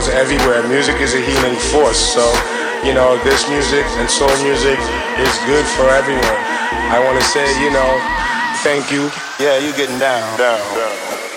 Goes everywhere. Music is a healing force. So, you know, this music and soul music is good for everyone. I want to say, you know, thank you. Yeah, you're getting down. Down. down.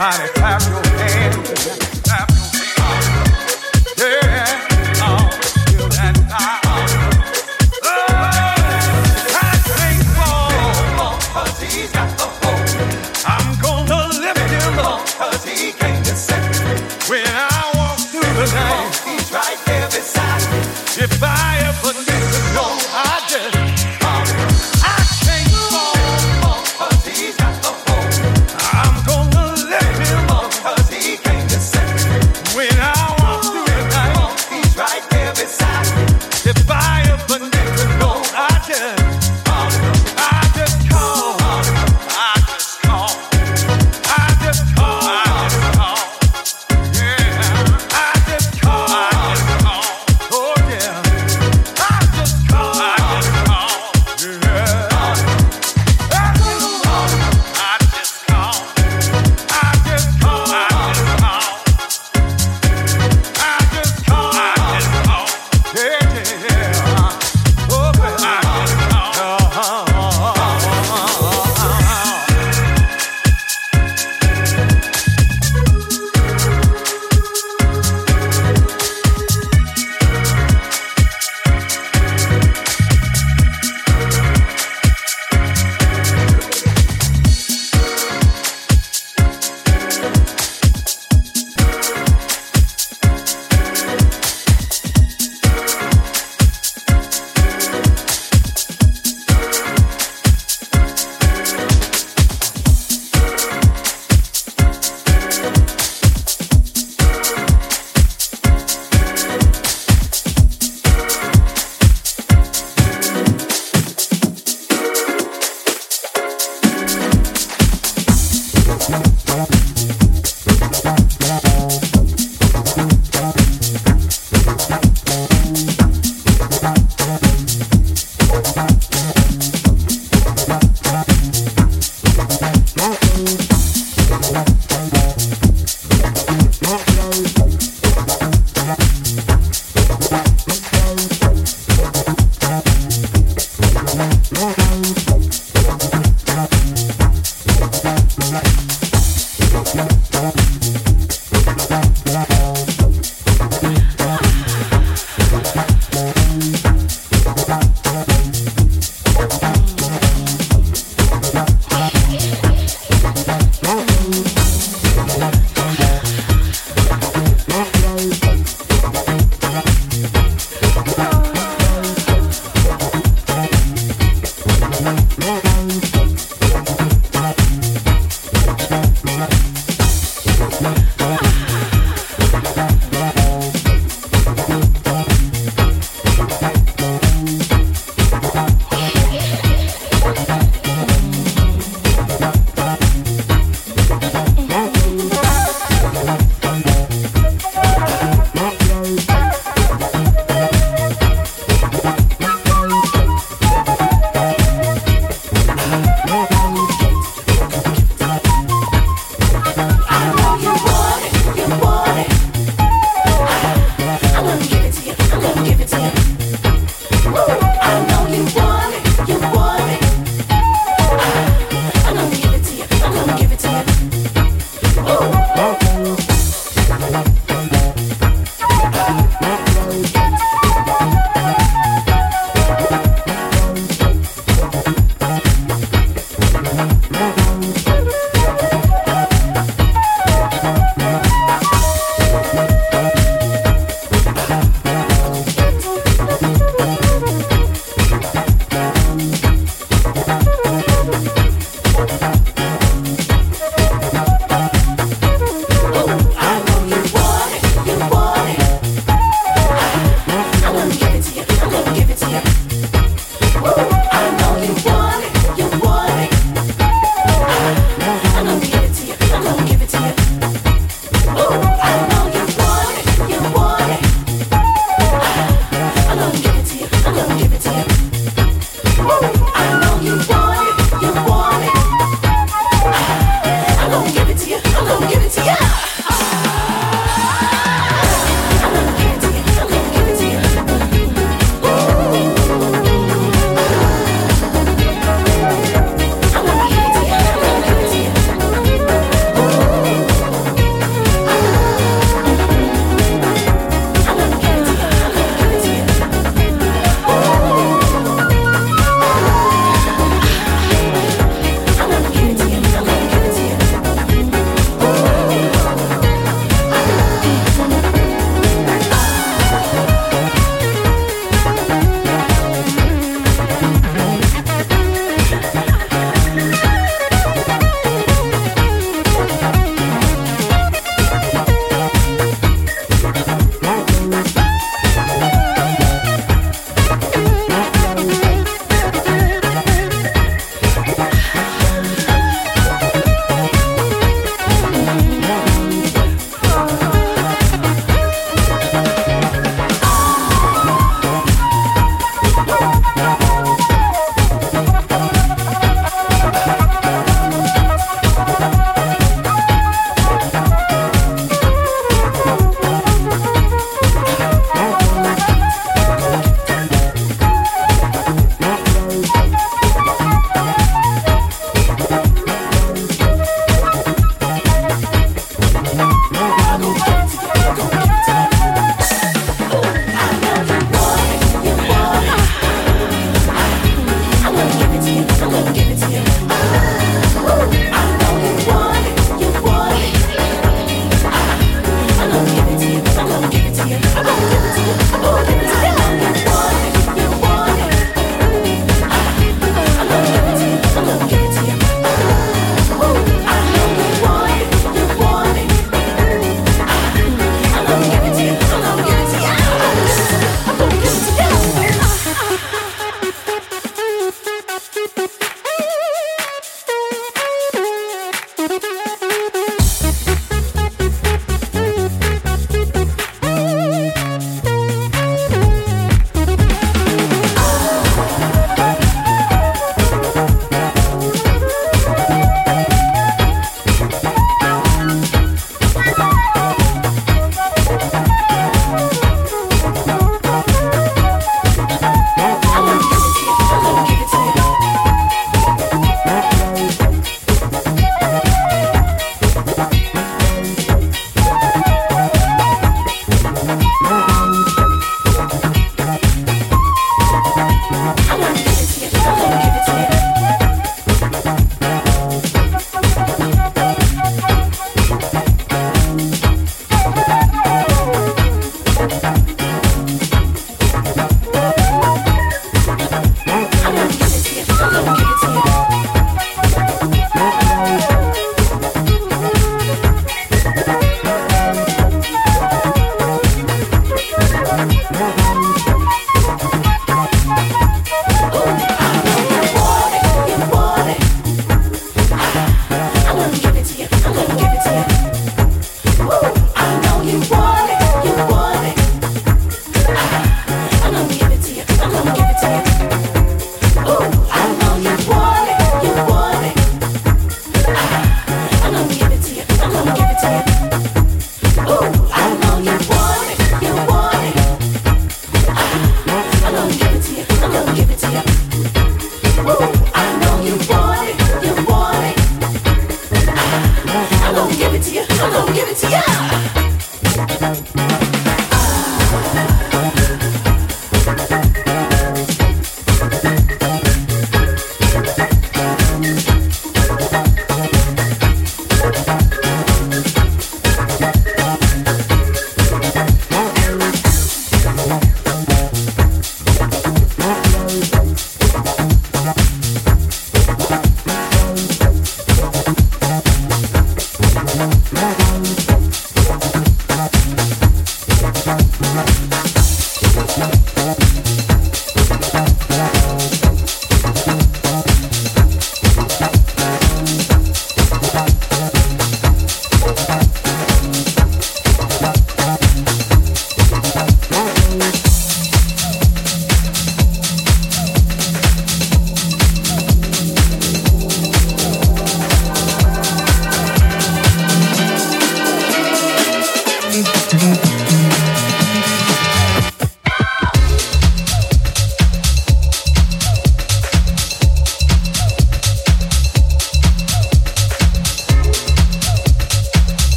Somebody clap your hands.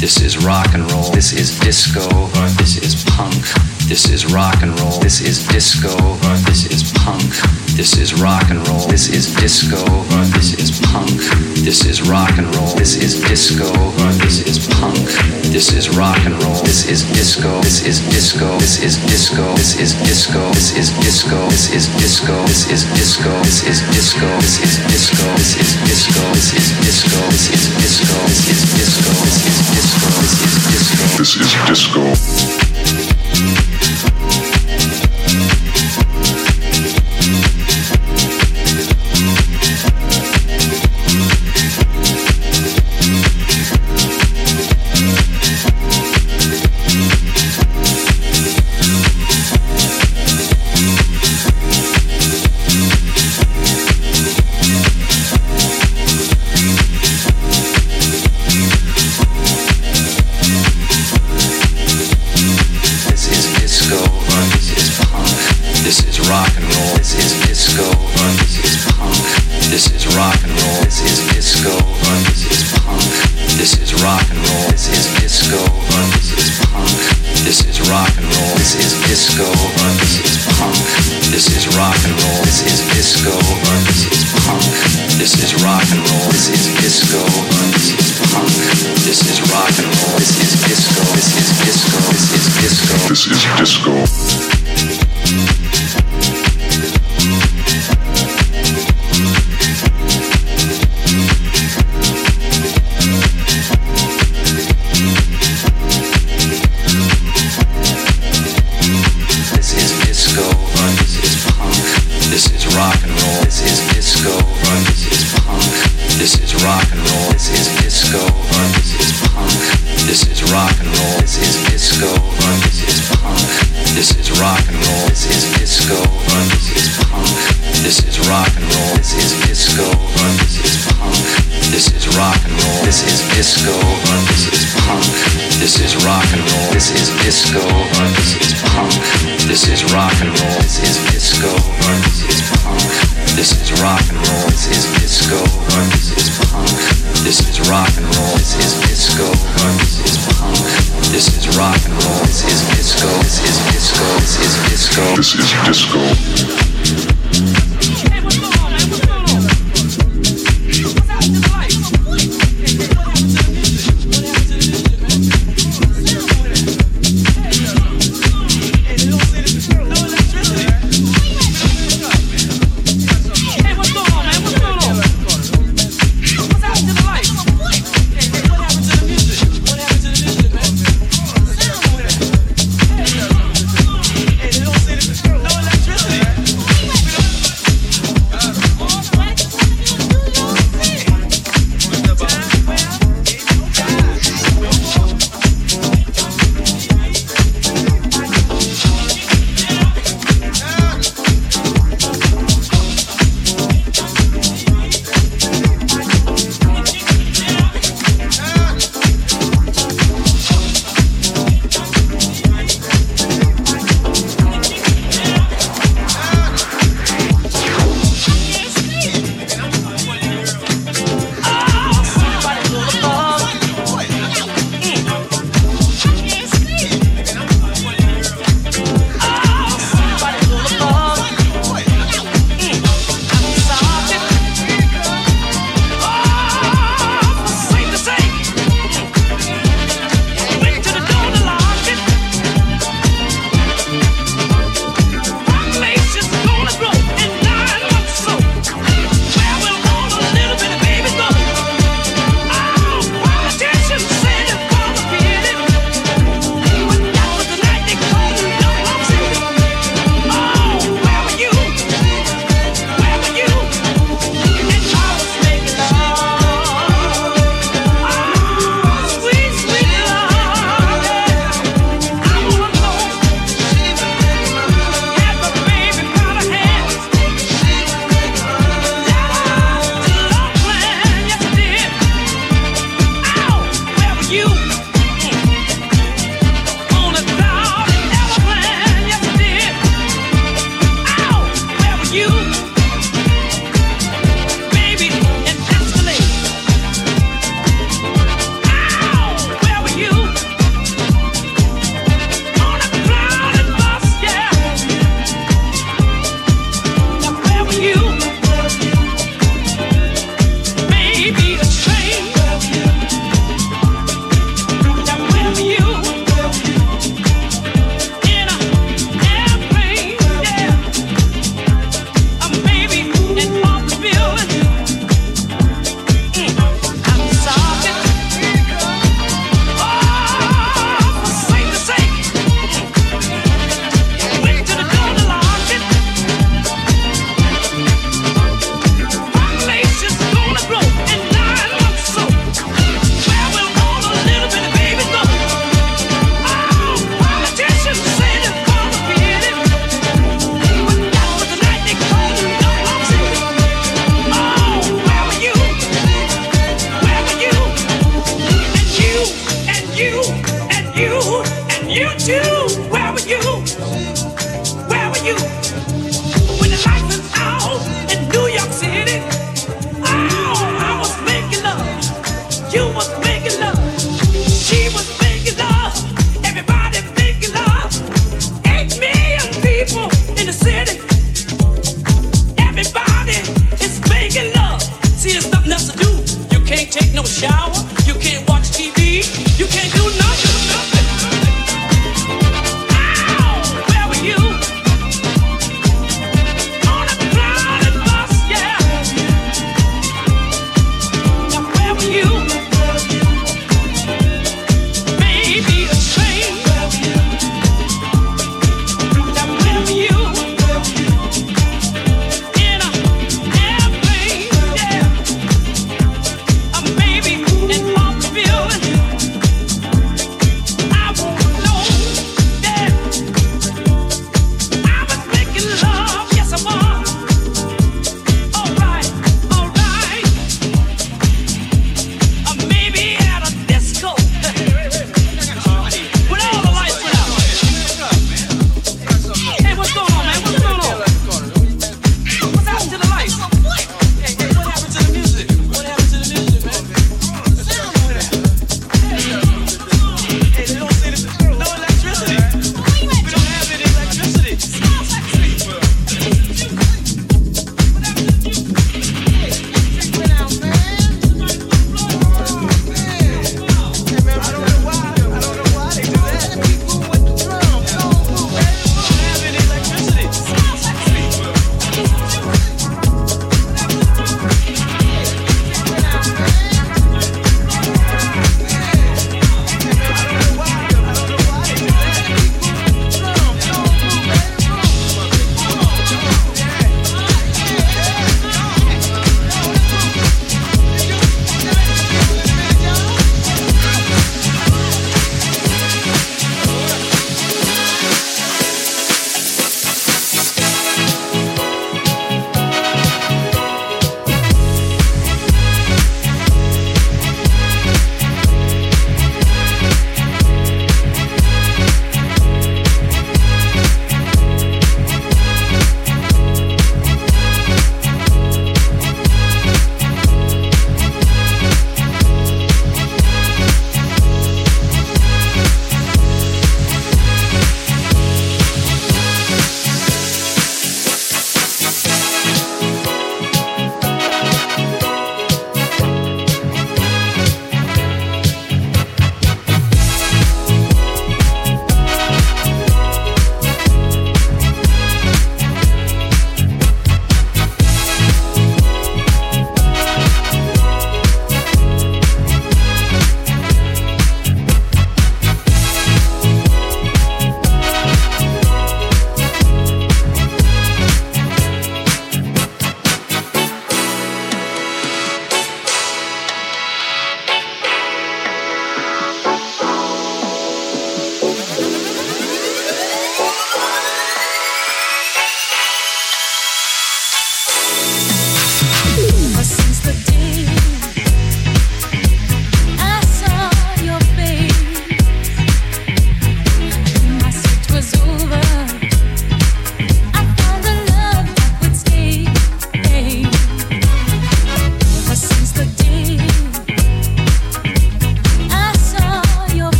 This is rock and roll, this is disco, this is punk, this is rock and roll, this is disco, this is punk, this is rock and roll, this is disco, this is punk, this is rock and roll, this is disco, this is punk, this is rock and roll, this is disco, this is disco, this is disco, this is disco, this is disco, this is disco, this is disco, this is disco, this is disco, this is disco, this is disco, this is disco, this is disco, this is disco, this is disco, This is disco. Música disco. This is punk. This is rock and roll. This is disco. This is punk. This is rock and roll. This is disco. This is punk. This is rock and roll. This is disco. This is disco. This is disco. This is disco. Disco. This is punk. This is rock and roll. This is disco. This is punk. This is rock and roll. This is disco. This is punk. This is rock and roll. This is disco. This is punk. This is rock and roll. This is disco. This is disco. This is disco. This is disco.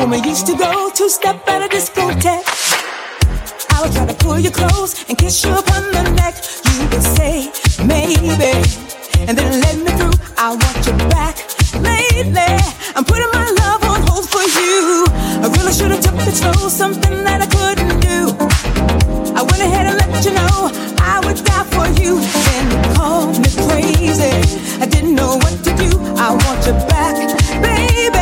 When we used to go two step at a discotheque? I would try to pull you close and kiss you upon the neck. You would say, maybe, and then let me through. I want you back lately. I'm putting my love on hold for you. I really should have took slow, something that I couldn't do. I went ahead and let you know I would die for you. Then you called me crazy. I didn't know what to do. I want you back, baby.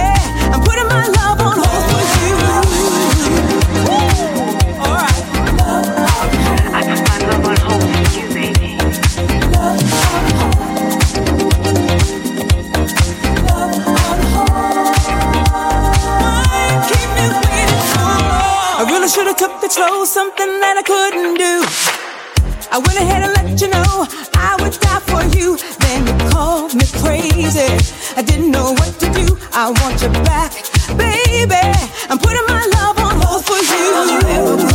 I should have took slow, something that I couldn't do. I went ahead and let you know I would die for you. Then you called me crazy. I didn't know what to do. I want you back, baby. I'm putting my love on hold for you.